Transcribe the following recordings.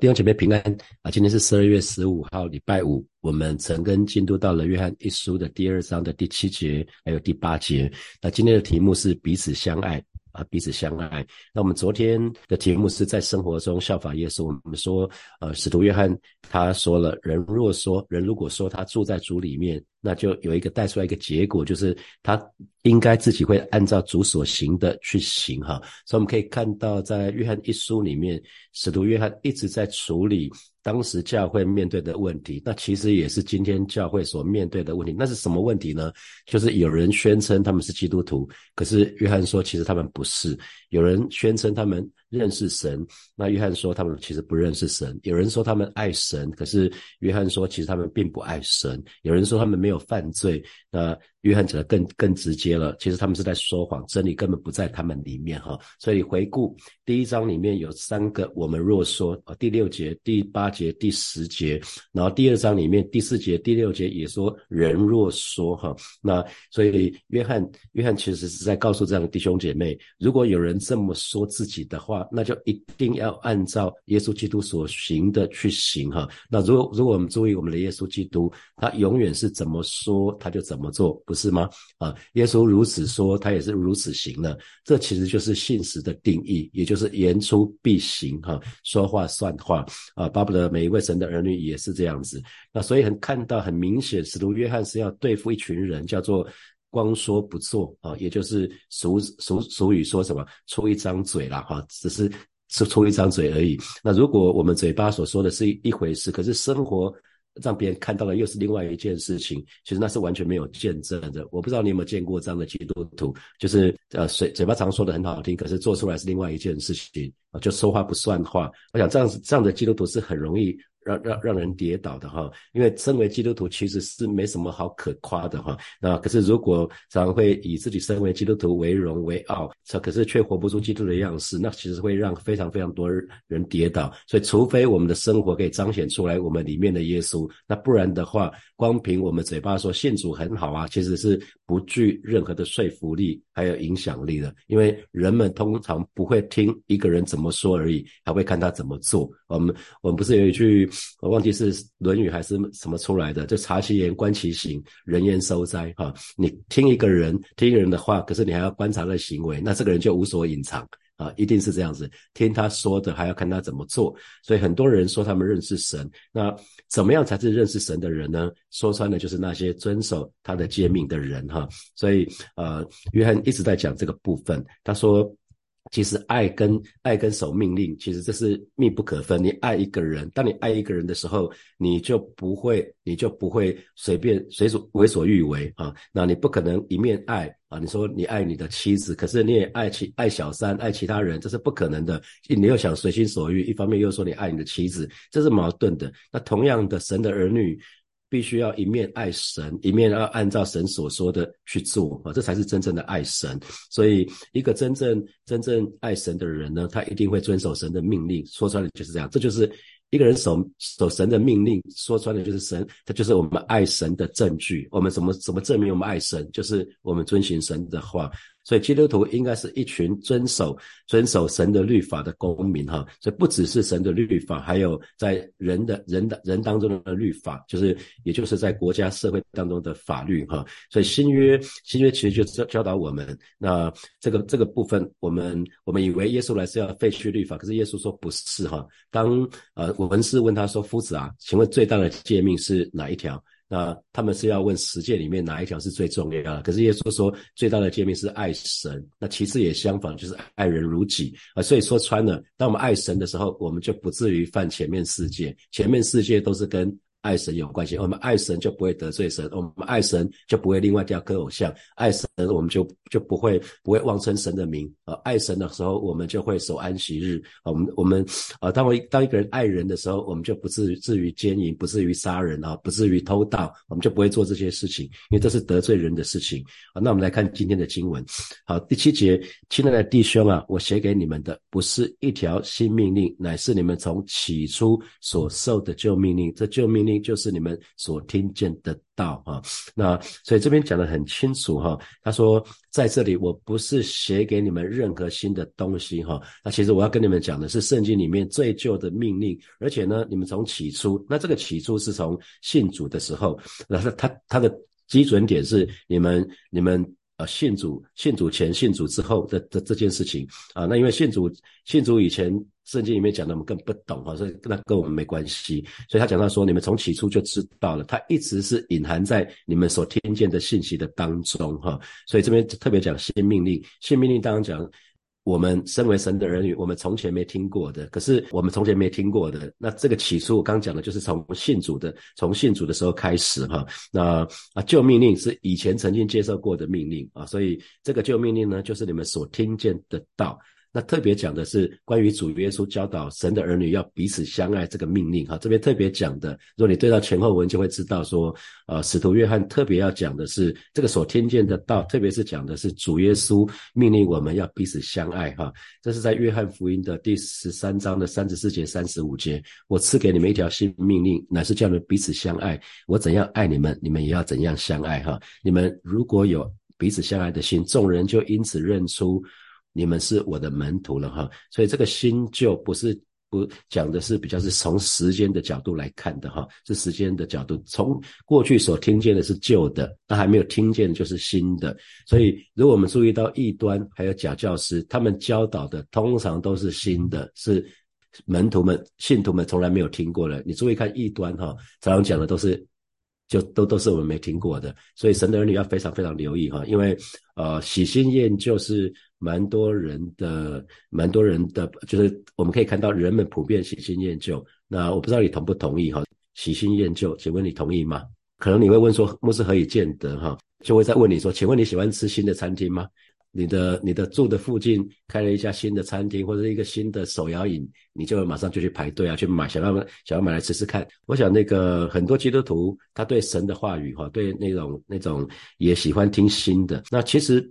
弟兄姐妹平安啊！今天是十二月十五号，礼拜五。我们曾跟进度到了约翰一书的第二章的第七节，还有第八节。那今天的题目是彼此相爱啊，彼此相爱。那我们昨天的题目是在生活中效法耶稣。我们说，呃，使徒约翰他说了，人若说，人如果说他住在主里面。那就有一个带出来一个结果，就是他应该自己会按照主所行的去行哈。所以我们可以看到，在约翰一书里面，使徒约翰一直在处理当时教会面对的问题。那其实也是今天教会所面对的问题。那是什么问题呢？就是有人宣称他们是基督徒，可是约翰说其实他们不是。有人宣称他们。认识神，那约翰说他们其实不认识神。有人说他们爱神，可是约翰说其实他们并不爱神。有人说他们没有犯罪，那。约翰讲的更更直接了，其实他们是在说谎，真理根本不在他们里面哈。所以回顾第一章里面有三个，我们若说啊，第六节、第八节、第十节，然后第二章里面第四节、第六节也说人若说哈。那所以约翰约翰其实是在告诉这样的弟兄姐妹，如果有人这么说自己的话，那就一定要按照耶稣基督所行的去行哈。那如果如果我们注意我们的耶稣基督，他永远是怎么说他就怎么做。不是吗？啊，耶稣如此说，他也是如此行了。这其实就是信实的定义，也就是言出必行，哈，说话算话啊。巴不得每一位神的儿女也是这样子。那所以很看到很明显，使徒约翰是要对付一群人，叫做光说不做啊，也就是俗俗俗语说什么出一张嘴啦，哈，只是是出一张嘴而已。那如果我们嘴巴所说的是一回事，可是生活。让别人看到了又是另外一件事情，其实那是完全没有见证的。我不知道你有没有见过这样的基督徒，就是呃嘴嘴巴常说的很好听，可是做出来是另外一件事情啊，就说话不算话。我想这样子这样的基督徒是很容易。让让让人跌倒的哈，因为身为基督徒其实是没什么好可夸的哈。那可是如果常常会以自己身为基督徒为荣为傲，可是却活不出基督的样式，那其实会让非常非常多人跌倒。所以，除非我们的生活可以彰显出来我们里面的耶稣，那不然的话，光凭我们嘴巴说信主很好啊，其实是不具任何的说服力还有影响力的。因为人们通常不会听一个人怎么说而已，还会看他怎么做。我们我们不是有一句。我忘记是《论语》还是什么出来的，就察其言，观其行，人言收哉。哈，你听一个人，听一个人的话，可是你还要观察他的行为，那这个人就无所隐藏啊，一定是这样子。听他说的，还要看他怎么做。所以很多人说他们认识神，那怎么样才是认识神的人呢？说穿了就是那些遵守他的诫命的人哈。所以呃，约翰一直在讲这个部分，他说。其实爱跟爱跟守命令，其实这是密不可分。你爱一个人，当你爱一个人的时候，你就不会，你就不会随便随所为所欲为啊。那你不可能一面爱啊，你说你爱你的妻子，可是你也爱其爱小三，爱其他人，这是不可能的。你又想随心所欲，一方面又说你爱你的妻子，这是矛盾的。那同样的，神的儿女。必须要一面爱神，一面要按照神所说的去做啊，这才是真正的爱神。所以，一个真正真正爱神的人呢，他一定会遵守神的命令。说穿了就是这样，这就是一个人守守神的命令。说穿了就是神，他就是我们爱神的证据。我们怎么怎么证明我们爱神？就是我们遵循神的话。所以基督徒应该是一群遵守遵守神的律法的公民哈，所以不只是神的律法，还有在人的人的人当中的律法，就是也就是在国家社会当中的法律哈。所以新约新约其实就教教导我们，那这个这个部分，我们我们以为耶稣来是要废去律法，可是耶稣说不是哈。当呃文士问他说：“夫子啊，请问最大的诫命是哪一条？”那他们是要问十诫里面哪一条是最重要的？可是耶稣说最大的诫命是爱神，那其次也相反，就是爱人如己啊。所以说穿了，当我们爱神的时候，我们就不至于犯前面四诫，前面四诫都是跟。爱神有关系，我们爱神就不会得罪神，我们爱神就不会另外雕刻偶像，爱神我们就就不会不会妄称神的名啊。爱神的时候，我们就会守安息日。我们我们啊，当我当一个人爱人的时候，我们就不至于至于奸淫，不至于杀人啊，不至于偷盗，我们就不会做这些事情，因为这是得罪人的事情啊。那我们来看今天的经文，好，第七节，亲爱的弟兄啊，我写给你们的不是一条新命令，乃是你们从起初所受的旧命令，这旧命令。就是你们所听见的道啊。那所以这边讲的很清楚哈，他说在这里我不是写给你们任何新的东西哈。那其实我要跟你们讲的是圣经里面最旧的命令，而且呢，你们从起初，那这个起初是从信主的时候，那他他他的基准点是你们你们。啊，信主、信主前、信主之后的的这件事情啊，那因为信主、信主以前，圣经里面讲的我们更不懂哈，所以那跟我们没关系。所以他讲到说，你们从起初就知道了，他一直是隐含在你们所听见的信息的当中哈。所以这边特别讲先命令，先命令当中讲。我们身为神的儿女，我们从前没听过的，可是我们从前没听过的，那这个起初我刚讲的就是从信主的，从信主的时候开始哈。那啊旧命令是以前曾经接受过的命令啊，所以这个旧命令呢，就是你们所听见的道。那特别讲的是关于主耶稣教导神的儿女要彼此相爱这个命令哈，这边特别讲的，如果你对到前后文就会知道说，呃，使徒约翰特别要讲的是这个所听见的道，特别是讲的是主耶稣命令我们要彼此相爱哈，这是在约翰福音的第十三章的三十四节、三十五节，我赐给你们一条新命令，乃是叫你们彼此相爱，我怎样爱你们，你们也要怎样相爱哈，你们如果有彼此相爱的心，众人就因此认出。你们是我的门徒了哈，所以这个新旧不是不讲的是比较是从时间的角度来看的哈，是时间的角度，从过去所听见的是旧的，那还没有听见就是新的。所以如果我们注意到异端还有假教师，他们教导的通常都是新的，是门徒们、信徒们从来没有听过的。你注意看异端哈，常常讲的都是。就都都是我们没听过的，所以神的儿女要非常非常留意哈，因为呃喜新厌旧是蛮多人的，蛮多人的，就是我们可以看到人们普遍喜新厌旧。那我不知道你同不同意哈？喜新厌旧，请问你同意吗？可能你会问说，牧师何以见得哈？就会再问你说，请问你喜欢吃新的餐厅吗？你的你的住的附近开了一家新的餐厅或者一个新的手摇饮，你就马上就去排队啊，去买，想要想要买来吃吃看。我想那个很多基督徒他对神的话语哈，对那种那种也喜欢听新的。那其实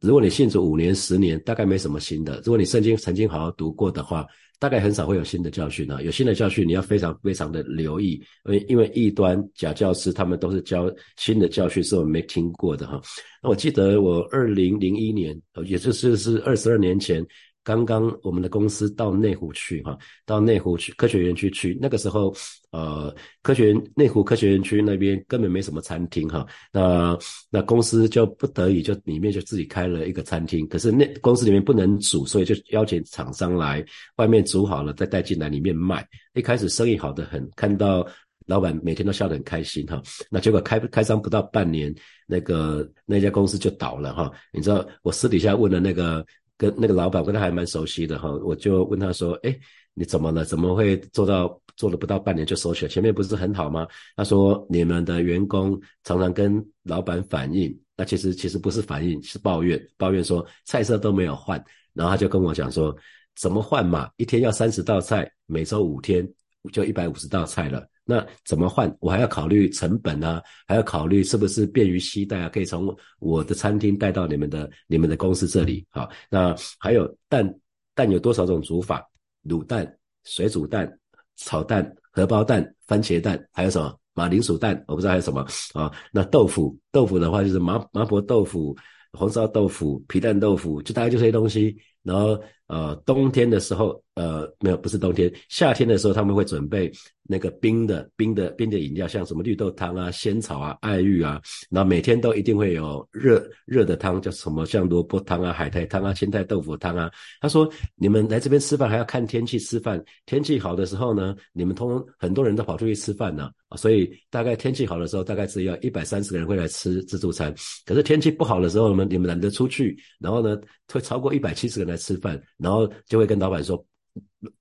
如果你信主五年十年，大概没什么新的。如果你圣经曾经好好读过的话。大概很少会有新的教训啊，有新的教训你要非常非常的留意，因为因为异端假教师他们都是教新的教训是我们没听过的哈。那我记得我二零零一年，也就是是二十二年前。刚刚我们的公司到内湖去哈，到内湖去科学园区去，那个时候，呃，科学园内湖科学园区那边根本没什么餐厅哈，那那公司就不得已就里面就自己开了一个餐厅，可是那公司里面不能煮，所以就邀请厂商来外面煮好了再带进来里面卖。一开始生意好的很，看到老板每天都笑得很开心哈，那结果开开张不到半年，那个那家公司就倒了哈。你知道我私底下问了那个。跟那个老板跟他还蛮熟悉的哈，我就问他说：“哎，你怎么了？怎么会做到做了不到半年就收起来？前面不是很好吗？”他说：“你们的员工常常跟老板反映，那其实其实不是反映，是抱怨，抱怨说菜色都没有换。然后他就跟我讲说：怎么换嘛？一天要三十道菜，每周五天就一百五十道菜了。”那怎么换？我还要考虑成本啊，还要考虑是不是便于携带啊？可以从我的餐厅带到你们的你们的公司这里。好，那还有蛋蛋有多少种煮法？卤蛋、水煮蛋、炒蛋、荷包蛋、番茄蛋，还有什么马铃薯蛋？我不知道还有什么啊。那豆腐豆腐的话就是麻麻婆豆腐、红烧豆腐、皮蛋豆腐，就大概就这些东西。然后呃，冬天的时候，呃，没有，不是冬天，夏天的时候他们会准备那个冰的、冰的、冰的饮料，像什么绿豆汤啊、仙草啊、爱玉啊，然后每天都一定会有热热的汤，叫什么像萝卜汤啊、海苔汤啊、青菜豆腐汤啊。他说，你们来这边吃饭还要看天气吃饭，天气好的时候呢，你们通很多人都跑出去吃饭呢，所以大概天气好的时候，大概只要一百三十个人会来吃自助餐。可是天气不好的时候呢，你们懒得出去，然后呢，会超过一百七十个人来。吃饭，然后就会跟老板说，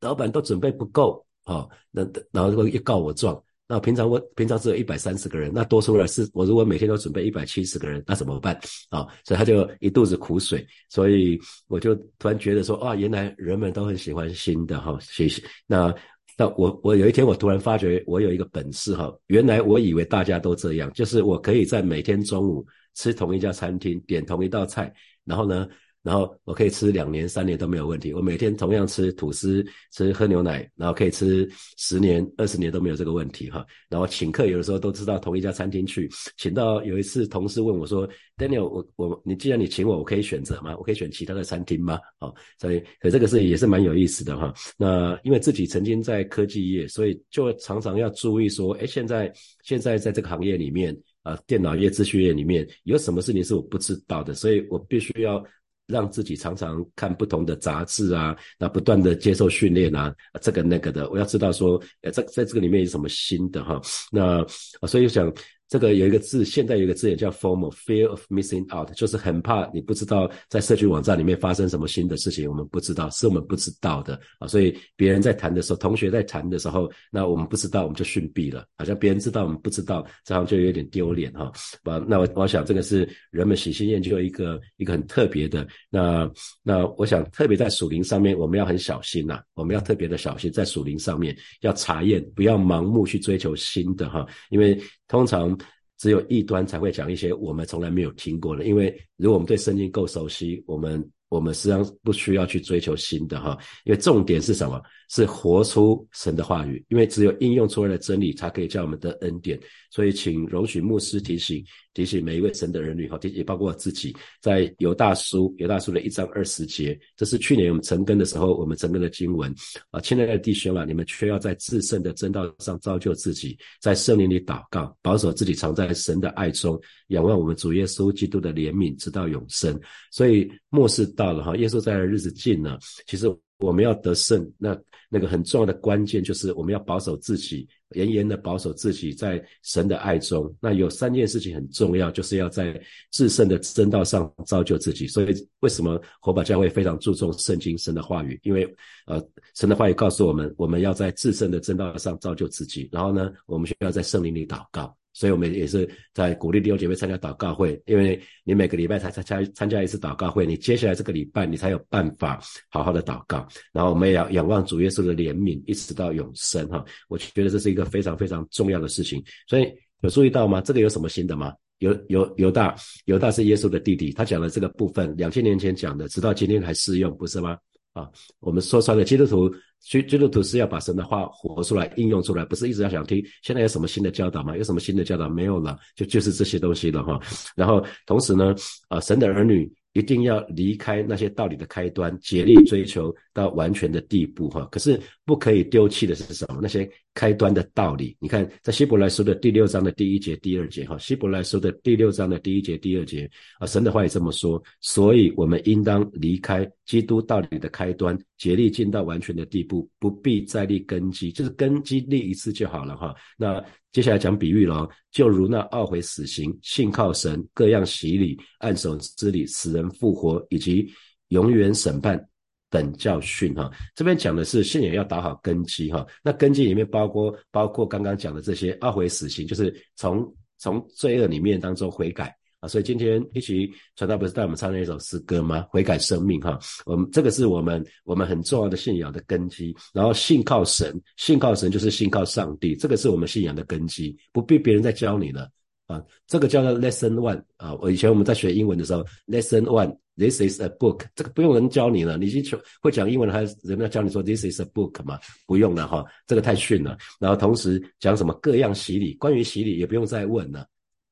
老板都准备不够啊，那然后会一告我状。那平常我平常只有一百三十个人，那多出来是我如果每天都准备一百七十个人，那怎么办啊？所以他就一肚子苦水。所以我就突然觉得说，啊，原来人们都很喜欢新的哈，谢谢。那那我我有一天我突然发觉我有一个本事哈，原来我以为大家都这样，就是我可以在每天中午吃同一家餐厅，点同一道菜，然后呢。然后我可以吃两年、三年都没有问题。我每天同样吃吐司、吃喝牛奶，然后可以吃十年、二十年都没有这个问题哈。然后请客有的时候都知道同一家餐厅去，请到有一次同事问我说：“Daniel，我我你既然你请我，我可以选择吗？我可以选其他的餐厅吗？”哦，所以可这个是也是蛮有意思的哈。那因为自己曾经在科技业，所以就常常要注意说，哎，现在现在在这个行业里面啊，电脑业、资讯业里面有什么事情是我不知道的，所以我必须要。让自己常常看不同的杂志啊，那不断的接受训练啊，这个那个的，我要知道说，呃，在在这个里面有什么新的哈，那所以想。这个有一个字，现在有一个字也叫 “formal”，fear of missing out，就是很怕你不知道在社区网站里面发生什么新的事情，我们不知道，是我们不知道的啊。所以别人在谈的时候，同学在谈的时候，那我们不知道，我们就逊毙了。好像别人知道，我们不知道，这样就有点丢脸哈。啊，那我我想这个是人们喜新厌旧一个一个很特别的。那那我想特别在属灵上面，我们要很小心呐，我们要特别的小心在属灵上面要查验，不要盲目去追求新的哈，因为。通常只有异端才会讲一些我们从来没有听过的，因为如果我们对圣经够熟悉，我们。我们实际上不需要去追求新的哈，因为重点是什么？是活出神的话语。因为只有应用出来的真理，才可以叫我们的恩典。所以，请容许牧师提醒提醒每一位神的儿女哈，提也包括我自己，在犹大书犹大书的一章二十节，这是去年我们成根的时候，我们成根的经文啊。亲爱的弟兄啊，你们却要在至圣的真道上造就自己，在圣灵里祷告，保守自己藏在神的爱中，仰望我们主耶稣基督的怜悯，直到永生。所以，末世。到了哈，耶稣在的日子近了。其实我们要得胜，那那个很重要的关键就是我们要保守自己，严严的保守自己在神的爱中。那有三件事情很重要，就是要在至圣的真道上造就自己。所以为什么火把教会非常注重圣经神的话语？因为呃，神的话语告诉我们，我们要在至圣的真道上造就自己。然后呢，我们需要在圣灵里祷告。所以，我们也是在鼓励弟兄姐妹参加祷告会，因为你每个礼拜才参加参加一次祷告会，你接下来这个礼拜你才有办法好好的祷告。然后，我们也要仰望主耶稣的怜悯，一直到永生哈。我觉得这是一个非常非常重要的事情。所以，有注意到吗？这个有什么新的吗？犹犹犹大，犹大是耶稣的弟弟，他讲的这个部分，两千年前讲的，直到今天还适用，不是吗？啊，我们说穿了，基督徒。所以基督徒是要把神的话活出来、应用出来，不是一直要想听。现在有什么新的教导吗？有什么新的教导没有了？就就是这些东西了哈。然后同时呢，啊，神的儿女。一定要离开那些道理的开端，竭力追求到完全的地步，哈。可是不可以丢弃的是什么？那些开端的道理。你看，在希伯来书的第六章的第一节、第二节，哈，希伯来书的第六章的第一节、第二节，啊，神的话也这么说。所以，我们应当离开基督道理的开端，竭力进到完全的地步，不必再立根基，就是根基立一次就好了，哈。那。接下来讲比喻了，就如那懊悔死刑、信靠神、各样洗礼、按手之礼、死人复活以及永远审判等教训哈。这边讲的是信仰要打好根基哈。那根基里面包括包括刚刚讲的这些懊悔死刑，就是从从罪恶里面当中悔改。所以今天一起传道不是带我们唱那一首诗歌吗？悔改生命哈，我们这个是我们我们很重要的信仰的根基。然后信靠神，信靠神就是信靠上帝，这个是我们信仰的根基，不必别人再教你了啊。这个叫做 Lesson One 啊。我以前我们在学英文的时候，Lesson One，This is a book，这个不用人教你了，你已经会讲英文了，还人家教你说 This is a book 嘛？不用了哈，这个太逊了。然后同时讲什么各样洗礼，关于洗礼也不用再问了。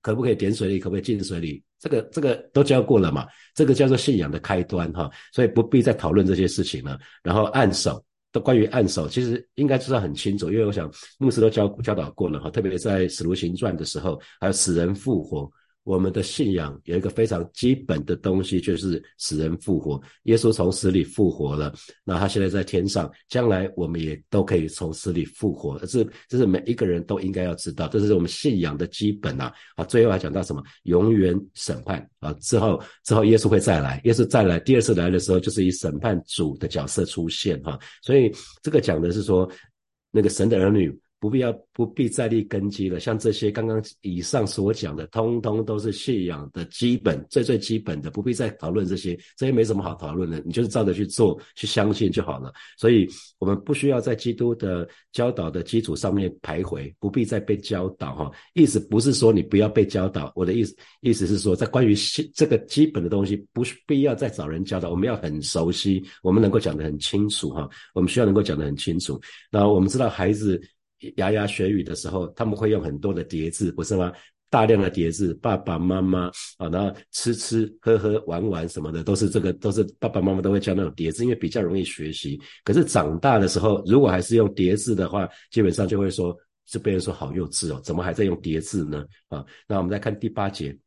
可不可以点水里？可不可以进水里？这个这个都教过了嘛？这个叫做信仰的开端哈，所以不必再讨论这些事情了。然后按手，都关于按手，其实应该知道很清楚，因为我想牧师都教教导过了哈，特别在使徒行传的时候，还有死人复活。我们的信仰有一个非常基本的东西，就是死人复活。耶稣从死里复活了，那他现在在天上，将来我们也都可以从死里复活。这这是每一个人都应该要知道，这是我们信仰的基本啊！啊，最后还讲到什么？永远审判啊！之后之后耶稣会再来，耶稣再来第二次来的时候，就是以审判主的角色出现哈。所以这个讲的是说，那个神的儿女。不必要不必再立根基了。像这些刚刚以上所讲的，通通都是信仰的基本，最最基本的，不必再讨论这些，这些没什么好讨论的，你就是照着去做，去相信就好了。所以，我们不需要在基督的教导的基础上面徘徊，不必再被教导哈。意思不是说你不要被教导，我的意思意思是说，在关于信这个基本的东西，不必要再找人教导，我们要很熟悉，我们能够讲得很清楚哈。我们需要能够讲得很清楚。那我们知道孩子。牙牙学语的时候，他们会用很多的叠字，不是吗？大量的叠字，爸爸妈妈啊，然后吃吃喝喝玩玩什么的，都是这个，都是爸爸妈妈都会教那种叠字，因为比较容易学习。可是长大的时候，如果还是用叠字的话，基本上就会说，就被人说好幼稚哦，怎么还在用叠字呢？啊，那我们再看第八节，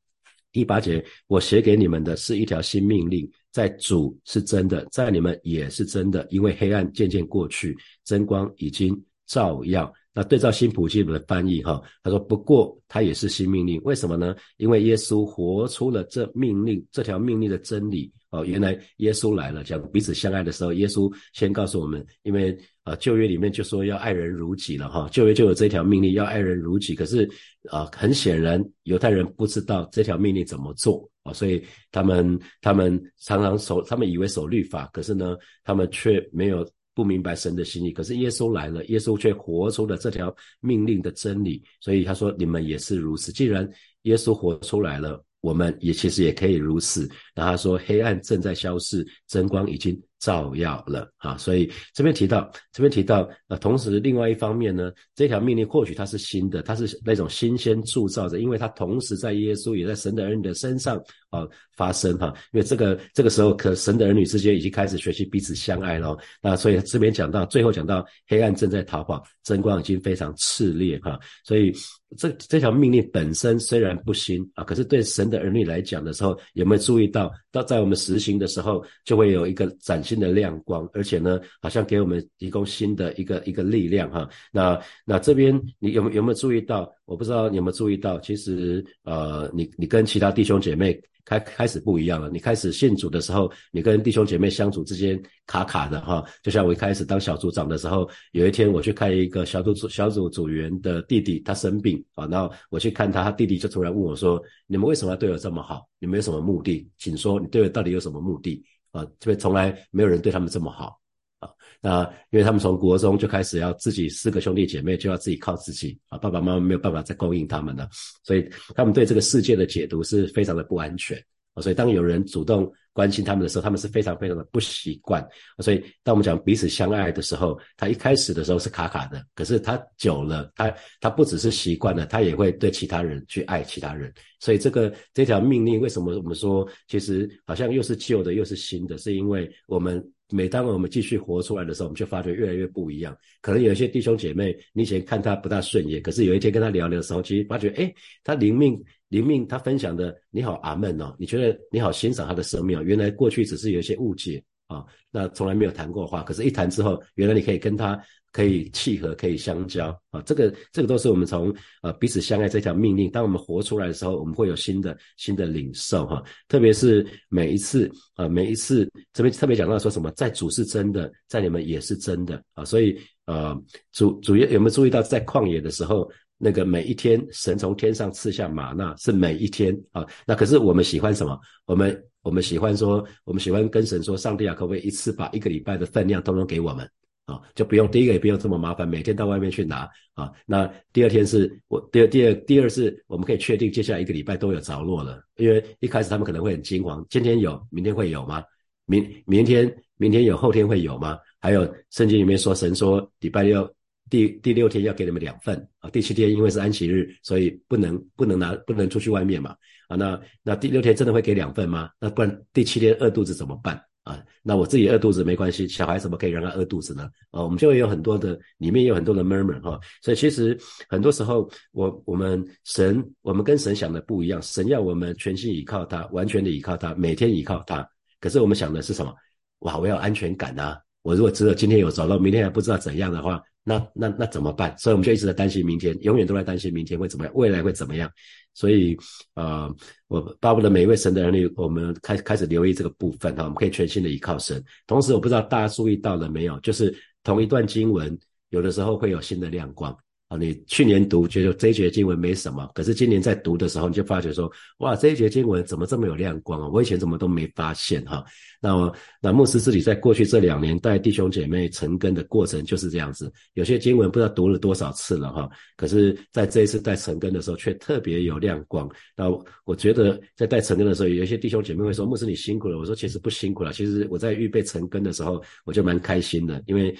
第八节，我写给你们的是一条新命令，在主是真的，在你们也是真的，因为黑暗渐渐过去，真光已经照耀。那对照新普济的翻译哈，他说不过他也是新命令，为什么呢？因为耶稣活出了这命令这条命令的真理哦。原来耶稣来了，讲彼此相爱的时候，耶稣先告诉我们，因为啊旧约里面就说要爱人如己了哈，旧约就有这条命令要爱人如己。可是啊很显然犹太人不知道这条命令怎么做啊，所以他们他们常常守，他们以为守律法，可是呢他们却没有。不明白神的心意，可是耶稣来了，耶稣却活出了这条命令的真理，所以他说：“你们也是如此。既然耶稣活出来了，我们也其实也可以如此。”然后他说：“黑暗正在消逝，真光已经。”照耀了。啊，所以这边提到，这边提到，呃，同时另外一方面呢，这条命令或许它是新的，它是那种新鲜铸造的，因为它同时在耶稣也在神的儿女的身上啊发生哈，因为这个这个时候，可神的儿女之间已经开始学习彼此相爱了，那所以这边讲到最后讲到黑暗正在逃跑，真光已经非常炽烈哈，所以这这条命令本身虽然不新啊，可是对神的儿女来讲的时候，有没有注意到，到在我们实行的时候，就会有一个展。新的亮光，而且呢，好像给我们提供新的一个一个力量哈。那那这边你有有没有注意到？我不知道你有没有注意到，其实呃，你你跟其他弟兄姐妹开开始不一样了。你开始信主的时候，你跟弟兄姐妹相处之间卡卡的哈。就像我一开始当小组长的时候，有一天我去看一个小组组小组组员的弟弟，他生病啊，然后我去看他，他弟弟就突然问我说：“你们为什么要对我这么好？你们有什么目的？请说，你对我到底有什么目的？”啊，这边从来没有人对他们这么好啊。那因为他们从国中就开始要自己四个兄弟姐妹就要自己靠自己啊，爸爸妈妈没有办法再供应他们了，所以他们对这个世界的解读是非常的不安全啊。所以当有人主动关心他们的时候，他们是非常非常的不习惯。所以当我们讲彼此相爱的时候，他一开始的时候是卡卡的，可是他久了，他他不只是习惯了，他也会对其他人去爱其他人。所以这个这条命令为什么我们说其实好像又是旧的又是新的？是因为我们每当我们继续活出来的时候，我们就发觉越来越不一样。可能有一些弟兄姐妹，你以前看他不大顺眼，可是有一天跟他聊聊的时候，其实发觉哎，他灵命。灵命他分享的你好阿门哦，你觉得你好欣赏他的生命哦，原来过去只是有一些误解啊，那从来没有谈过话，可是一谈之后，原来你可以跟他可以契合，可以相交啊，这个这个都是我们从呃彼此相爱这条命令，当我们活出来的时候，我们会有新的新的领受哈，特别是每一次啊每一次这边特别讲到说什么，在主是真的，在你们也是真的啊，所以呃主主要有没有注意到在旷野的时候？那个每一天，神从天上赐下玛纳，是每一天啊。那可是我们喜欢什么？我们我们喜欢说，我们喜欢跟神说，上帝啊，可不可以一次把一个礼拜的分量通通给我们啊？就不用第一个也不用这么麻烦，每天到外面去拿啊。那第二天是我第二第二第二是，我们可以确定接下来一个礼拜都有着落了，因为一开始他们可能会很惊慌，今天有，明天会有吗？明明天明天有，后天会有吗？还有圣经里面说，神说礼拜六。第第六天要给你们两份啊，第七天因为是安息日，所以不能不能拿不能出去外面嘛啊，那那第六天真的会给两份吗？那不然第七天饿肚子怎么办啊？那我自己饿肚子没关系，小孩怎么可以让他饿肚子呢？啊，我们就会有很多的里面有很多的 murmur 哈，所以其实很多时候我我们神我们跟神想的不一样，神要我们全心依靠他，完全的依靠他，每天依靠他，可是我们想的是什么？哇，我要安全感呐！我如果只有今天有找到，明天还不知道怎样的话。那那那怎么办？所以我们就一直在担心明天，永远都在担心明天会怎么样，未来会怎么样。所以，呃，我巴不得每一位神的儿女，我们开开始留意这个部分哈，我们可以全心的依靠神。同时，我不知道大家注意到了没有，就是同一段经文，有的时候会有新的亮光啊，你去年读觉得这一节经文没什么，可是今年在读的时候，你就发觉说，哇，这一节经文怎么这么有亮光啊？我以前怎么都没发现哈。那那牧师自己在过去这两年带弟兄姐妹成根的过程就是这样子，有些经文不知道读了多少次了哈，可是在这一次带成根的时候却特别有亮光。那我觉得在带成根的时候，有一些弟兄姐妹会说，牧师你辛苦了。我说其实不辛苦了，其实我在预备成根的时候，我就蛮开心的，因为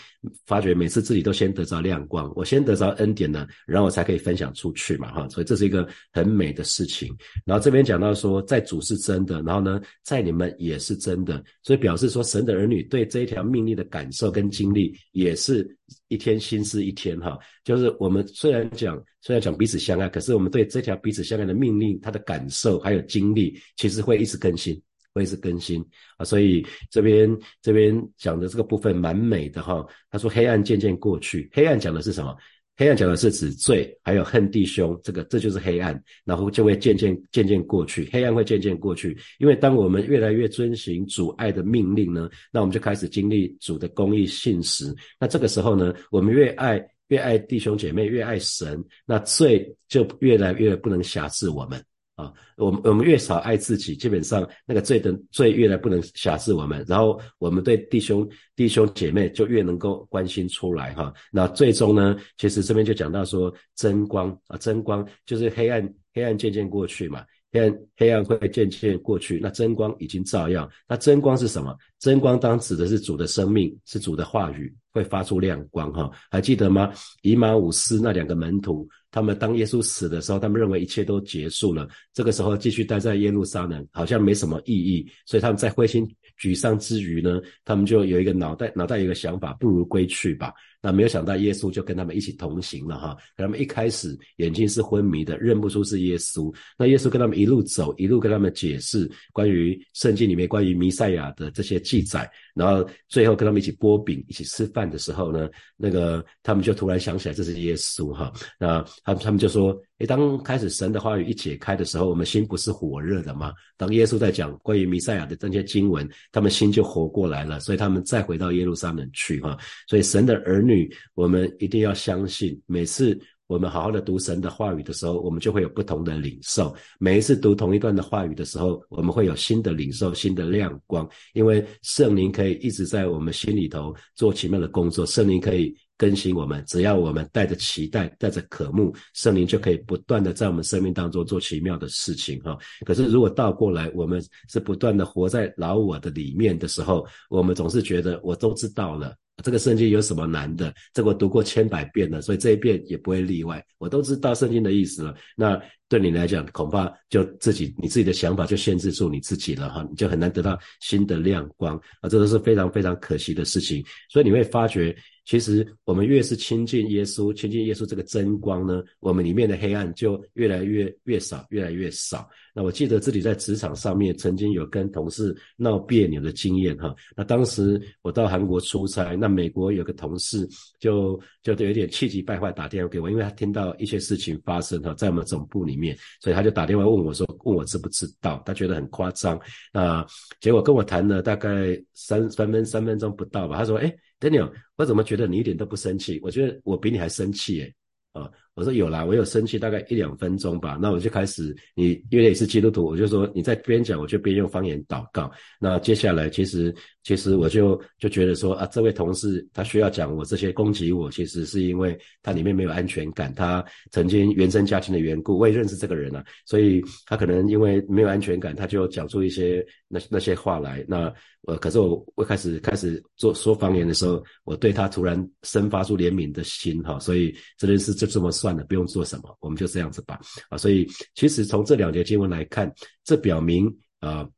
发觉每次自己都先得着亮光，我先得着恩。典呢，然后我才可以分享出去嘛，哈，所以这是一个很美的事情。然后这边讲到说，在主是真的，然后呢，在你们也是真的，所以表示说，神的儿女对这一条命令的感受跟经历，也是一天心思一天，哈，就是我们虽然讲虽然讲彼此相爱，可是我们对这条彼此相爱的命令，他的感受还有经历，其实会一直更新，会一直更新啊。所以这边这边讲的这个部分蛮美的哈。他说黑暗渐渐过去，黑暗讲的是什么？黑暗讲的是指罪，还有恨弟兄，这个这就是黑暗，然后就会渐渐渐渐过去，黑暗会渐渐过去。因为当我们越来越遵循主爱的命令呢，那我们就开始经历主的公义信实。那这个时候呢，我们越爱越爱弟兄姐妹，越爱神，那罪就越来越不能辖制我们。啊，我们我们越少爱自己，基本上那个罪的罪越来不能辖制我们，然后我们对弟兄弟兄姐妹就越能够关心出来哈。那最终呢，其实这边就讲到说，真光啊，真光就是黑暗，黑暗渐渐过去嘛。黑暗黑暗会渐渐过去，那真光已经照耀。那真光是什么？真光当指的是主的生命，是主的话语，会发出亮光哈。还记得吗？以马五斯那两个门徒，他们当耶稣死的时候，他们认为一切都结束了，这个时候继续待在耶路撒冷好像没什么意义，所以他们在灰心沮丧之余呢，他们就有一个脑袋脑袋有个想法，不如归去吧。那没有想到耶稣就跟他们一起同行了哈，他们一开始眼睛是昏迷的，认不出是耶稣。那耶稣跟他们一路走，一路跟他们解释关于圣经里面关于弥赛亚的这些记载，然后最后跟他们一起剥饼、一起吃饭的时候呢，那个他们就突然想起来这是耶稣哈，那他他们就说。诶，当开始神的话语一解开的时候，我们心不是火热的吗？当耶稣在讲关于弥赛亚的这些经文，他们心就活过来了，所以他们再回到耶路撒冷去哈。所以神的儿女，我们一定要相信，每次我们好好的读神的话语的时候，我们就会有不同的领受。每一次读同一段的话语的时候，我们会有新的领受、新的亮光，因为圣灵可以一直在我们心里头做奇妙的工作，圣灵可以。更新我们，只要我们带着期待，带着渴慕，圣灵就可以不断的在我们生命当中做奇妙的事情哈。可是如果倒过来，我们是不断的活在老我的里面的时候，我们总是觉得我都知道了，这个圣经有什么难的？这个我读过千百遍了，所以这一遍也不会例外。我都知道圣经的意思了，那对你来讲，恐怕就自己你自己的想法就限制住你自己了哈，你就很难得到新的亮光啊，这都是非常非常可惜的事情。所以你会发觉。其实我们越是亲近耶稣，亲近耶稣这个真光呢，我们里面的黑暗就越来越越少，越来越少。那我记得自己在职场上面曾经有跟同事闹别扭的经验哈。那当时我到韩国出差，那美国有个同事就就有点气急败坏打电话给我，因为他听到一些事情发生哈，在我们总部里面，所以他就打电话问我说，问我知不知道？他觉得很夸张。那结果跟我谈了大概三三分三分钟不到吧，他说，哎。Daniel，我怎么觉得你一点都不生气？我觉得我比你还生气耶！啊，我说有啦，我有生气大概一两分钟吧。那我就开始，你因为你是基督徒，我就说你在边讲，我就边用方言祷告。那接下来，其实其实我就就觉得说啊，这位同事他需要讲我这些攻击我，其实是因为他里面没有安全感，他曾经原生家庭的缘故，我也认识这个人啊，所以他可能因为没有安全感，他就讲出一些那那些话来。那呃，可是我我开始开始做说方言的时候，我对他突然生发出怜悯的心哈，所以这件事就这么说算了，不用做什么，我们就这样子吧啊。所以其实从这两节经文来看，这表明啊，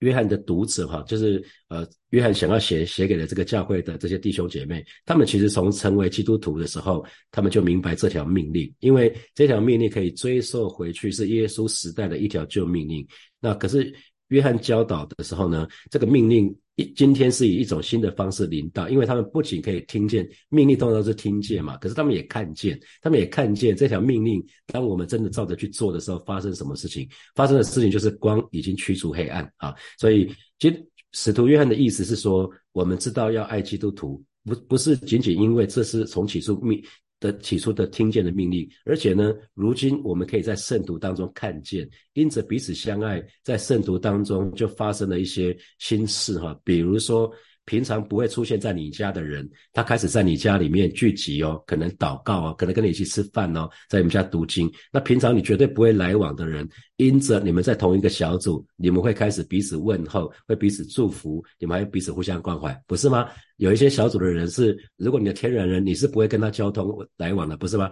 约翰的读者哈，就是呃，约翰想要写写给了这个教会的这些弟兄姐妹，他们其实从成为基督徒的时候，他们就明白这条命令，因为这条命令可以追溯回去，是耶稣时代的一条旧命令。那可是。约翰教导的时候呢，这个命令一今天是以一种新的方式领到，因为他们不仅可以听见命令，通常都是听见嘛，可是他们也看见，他们也看见这条命令，当我们真的照着去做的时候，发生什么事情？发生的事情就是光已经驱除黑暗啊！所以，其实使徒约翰的意思是说，我们知道要爱基督徒，不不是仅仅因为这是从起初命。的起初的听见的命令，而且呢，如今我们可以在圣徒当中看见，因着彼此相爱，在圣徒当中就发生了一些心事哈，比如说。平常不会出现在你家的人，他开始在你家里面聚集哦，可能祷告哦，可能跟你一起吃饭哦，在你们家读经。那平常你绝对不会来往的人，因着你们在同一个小组，你们会开始彼此问候，会彼此祝福，你们还彼此互相关怀，不是吗？有一些小组的人是，如果你的天然人，你是不会跟他交通来往的，不是吗？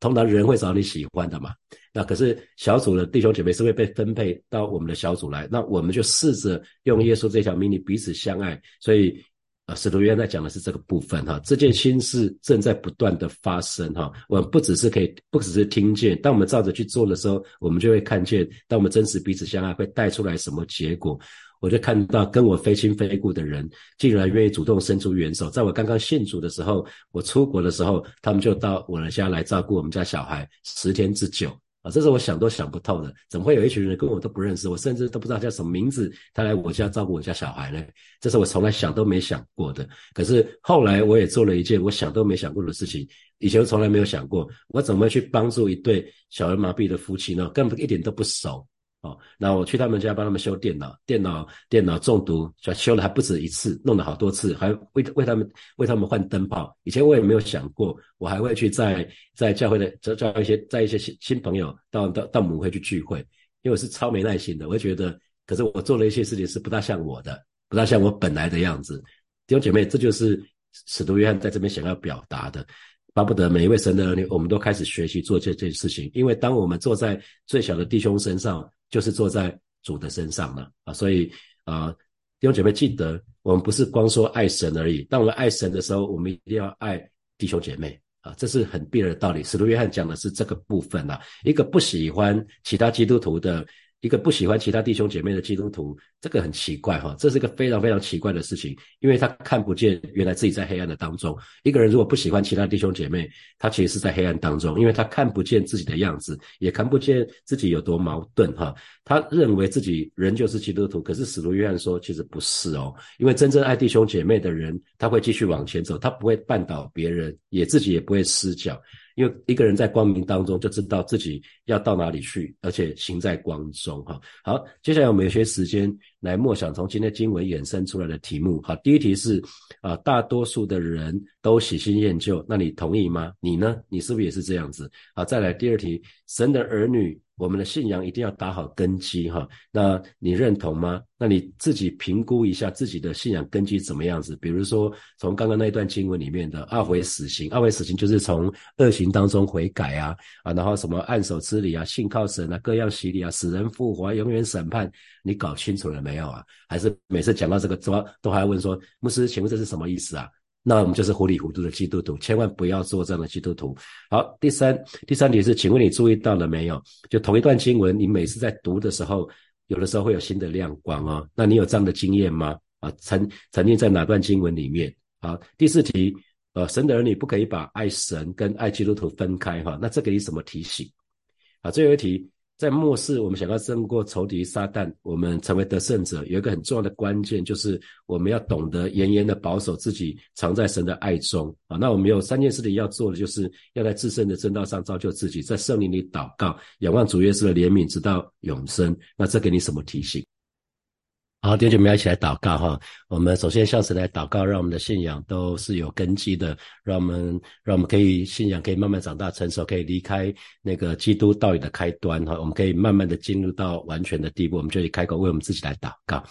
通常人会找你喜欢的嘛，那可是小组的弟兄姐妹是会被分配到我们的小组来，那我们就试着用耶稣这条命令彼此相爱。所以，呃，使徒约翰在讲的是这个部分哈，这件心事正在不断的发生哈。我们不只是可以，不只是听见，当我们照着去做的时候，我们就会看见，当我们真实彼此相爱，会带出来什么结果。我就看到跟我非亲非故的人，竟然愿意主动伸出援手。在我刚刚信主的时候，我出国的时候，他们就到我的家来照顾我们家小孩十天之久啊！这是我想都想不透的，怎么会有一群人跟我都不认识，我甚至都不知道叫什么名字，他来我家照顾我家小孩呢？这是我从来想都没想过的。可是后来我也做了一件我想都没想过的事情，以前从来没有想过，我怎么去帮助一对小儿麻痹的夫妻呢？根本一点都不熟。哦，那我去他们家帮他们修电脑，电脑电脑中毒，修了还不止一次，弄了好多次，还为为他们为他们换灯泡。以前我也没有想过，我还会去在在教会的教教一些在一些新新朋友到到到母会去聚会，因为我是超没耐心的，我会觉得，可是我做了一些事情是不大像我的，不大像我本来的样子。弟兄姐妹，这就是使徒约翰在这边想要表达的。巴不得每一位神的儿女，我们都开始学习做这件事情，因为当我们坐在最小的弟兄身上。就是坐在主的身上了啊，所以啊，弟兄姐妹记得，我们不是光说爱神而已。当我们爱神的时候，我们一定要爱弟兄姐妹啊，这是很必然的道理。使徒约翰讲的是这个部分啊，一个不喜欢其他基督徒的。一个不喜欢其他弟兄姐妹的基督徒，这个很奇怪哈，这是一个非常非常奇怪的事情，因为他看不见原来自己在黑暗的当中。一个人如果不喜欢其他弟兄姐妹，他其实是在黑暗当中，因为他看不见自己的样子，也看不见自己有多矛盾哈。他认为自己人就是基督徒，可是使徒约翰说其实不是哦，因为真正爱弟兄姐妹的人，他会继续往前走，他不会绊倒别人，也自己也不会失脚。因为一个人在光明当中就知道自己要到哪里去，而且行在光中哈。好，接下来我们有些时间来默想从今天经文衍生出来的题目。好，第一题是啊，大多数的人都喜新厌旧，那你同意吗？你呢？你是不是也是这样子？好，再来第二题，神的儿女。我们的信仰一定要打好根基哈，那你认同吗？那你自己评估一下自己的信仰根基怎么样子？比如说从刚刚那一段经文里面的二回死刑，二回死刑就是从恶行当中悔改啊啊，然后什么按手之礼啊，信靠神啊，各样洗礼啊，死人复活，永远审判，你搞清楚了没有啊？还是每次讲到这个，怎么都还问说，牧师，请问这是什么意思啊？那我们就是糊里糊涂的基督徒，千万不要做这样的基督徒。好，第三第三点是，请问你注意到了没有？就同一段经文，你每次在读的时候，有的时候会有新的亮光哦。那你有这样的经验吗？啊，曾曾经在哪段经文里面？好，第四题，呃，神的儿女不可以把爱神跟爱基督徒分开哈。那这给你什么提醒？好，最后一题。在末世，我们想要胜过仇敌撒旦，我们成为得胜者，有一个很重要的关键，就是我们要懂得严严的保守自己，藏在神的爱中啊。那我们有三件事情要做的，就是要在自身的正道上造就自己，在圣灵里祷告，仰望主耶稣的怜悯，直到永生。那这给你什么提醒？好，弟兄姐妹一起来祷告哈。我们首先向神来祷告，让我们的信仰都是有根基的，让我们让我们可以信仰可以慢慢长大成熟，可以离开那个基督道理的开端哈。我们可以慢慢的进入到完全的地步，我们就以开口为我们自己来祷告。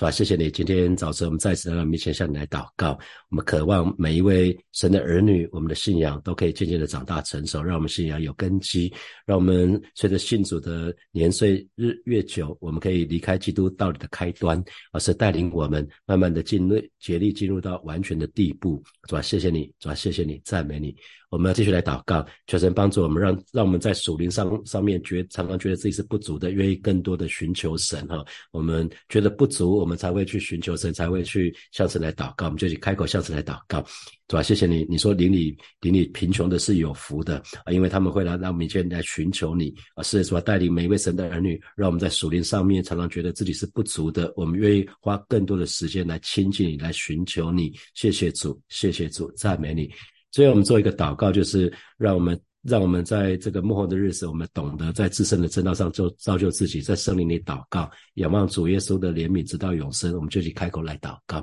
是吧？谢谢你，今天早晨我们再次来到面前向你来祷告。我们渴望每一位神的儿女，我们的信仰都可以渐渐的长大成熟，让我们信仰有根基，让我们随着信主的年岁日越久，我们可以离开基督道理的开端，而是带领我们慢慢的进入竭力进入到完全的地步。是吧？谢谢你，是吧？谢谢你，赞美你。我们要继续来祷告，求神帮助我们，让让我们在属灵上上面觉常常觉得自己是不足的，愿意更多的寻求神哈。我们觉得不足，我们我们才会去寻求神，才会去向神来祷告。我们就去开口向神来祷告，是吧？谢谢你，你说邻里邻里贫穷的是有福的啊，因为他们会来让民间来寻求你啊，是吧带领每一位神的儿女，让我们在属灵上面常常觉得自己是不足的，我们愿意花更多的时间来亲近你，来寻求你。谢谢主，谢谢主，赞美你。所以我们做一个祷告，就是让我们让我们在这个幕后的日子，我们懂得在自身的正道上就造就自己，在圣灵里祷告，仰望主耶稣的怜悯，直到永生。我们就去开口来祷告，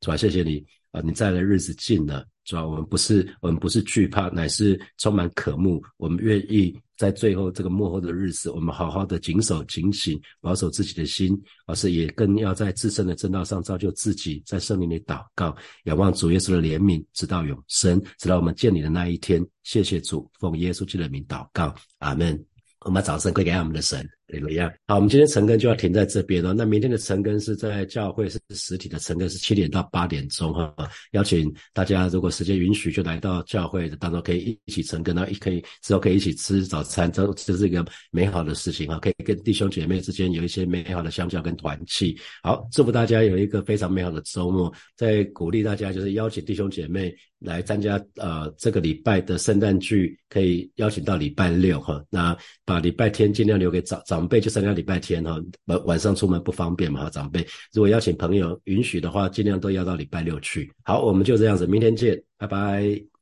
主啊，谢谢你啊，你在的日子近了。主要我们不是我们不是惧怕，乃是充满渴慕。我们愿意在最后这个幕后的日子，我们好好的谨守警醒，保守自己的心，而是也更要在自身的正道上造就自己，在圣灵里祷告，仰望主耶稣的怜悯，直到永生，直到我们见你的那一天。谢谢主，奉耶稣基督的名祷告，阿门。我们掌声归给我们的神。怎么样？好，我们今天晨更就要停在这边了。那明天的晨更是在教会是实体的晨更，是七点到八点钟哈。邀请大家，如果时间允许，就来到教会的当中，可以一起晨更，然后可以之后可以一起吃早餐，这这是一个美好的事情哈。可以跟弟兄姐妹之间有一些美好的相交跟团契。好，祝福大家有一个非常美好的周末。再鼓励大家，就是邀请弟兄姐妹来参加呃这个礼拜的圣诞剧，可以邀请到礼拜六哈。那把礼拜天尽量留给早早。长辈就参加礼拜天哈，晚晚上出门不方便嘛哈。长辈如果邀请朋友允许的话，尽量都要到礼拜六去。好，我们就这样子，明天见，拜拜。